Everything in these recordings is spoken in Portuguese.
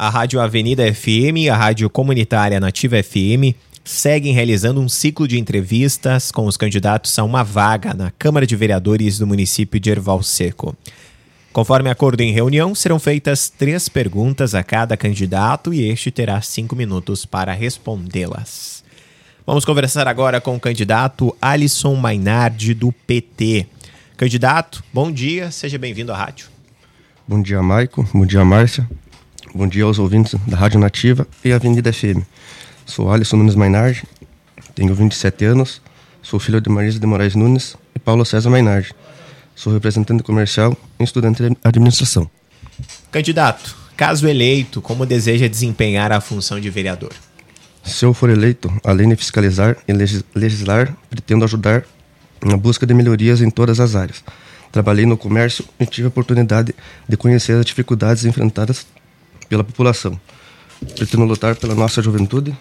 a Rádio Avenida FM e a Rádio Comunitária Nativa FM seguem realizando um ciclo de entrevistas com os candidatos a uma vaga na Câmara de Vereadores do município de Erval Seco. Conforme acordo em reunião, serão feitas três perguntas a cada candidato e este terá cinco minutos para respondê-las. Vamos conversar agora com o candidato Alisson Mainardi, do PT. Candidato, bom dia, seja bem-vindo à rádio. Bom dia, Maico. Bom dia, Márcia. Bom dia aos ouvintes da Rádio Nativa e Avenida FM. Sou Alisson Nunes Mainardi, tenho 27 anos, sou filho de Marisa de Moraes Nunes e Paulo César Mainardi. Sou representante comercial e estudante de administração. Candidato, caso eleito, como deseja desempenhar a função de vereador? Se eu for eleito, além de fiscalizar e legislar, pretendo ajudar na busca de melhorias em todas as áreas. Trabalhei no comércio e tive a oportunidade de conhecer as dificuldades enfrentadas pela população. Pretendo lutar pela nossa juventude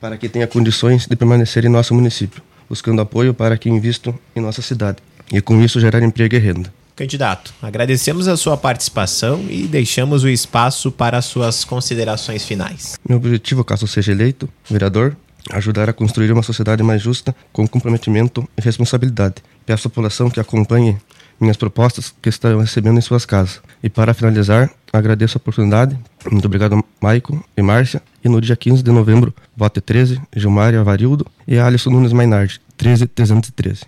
para que tenha condições de permanecer em nosso município, buscando apoio para que invistam em nossa cidade e com isso gerar emprego e renda. Candidato, agradecemos a sua participação e deixamos o espaço para as suas considerações finais. Meu objetivo, caso seja eleito vereador, é ajudar a construir uma sociedade mais justa com comprometimento e responsabilidade. Peço à população que acompanhe minhas propostas que estarão recebendo em suas casas. E para finalizar, agradeço a oportunidade. Muito obrigado, Maico e Márcia. E no dia 15 de novembro, vote 13, Gilmar e Avarildo e Alisson Nunes Mainardi, 13313.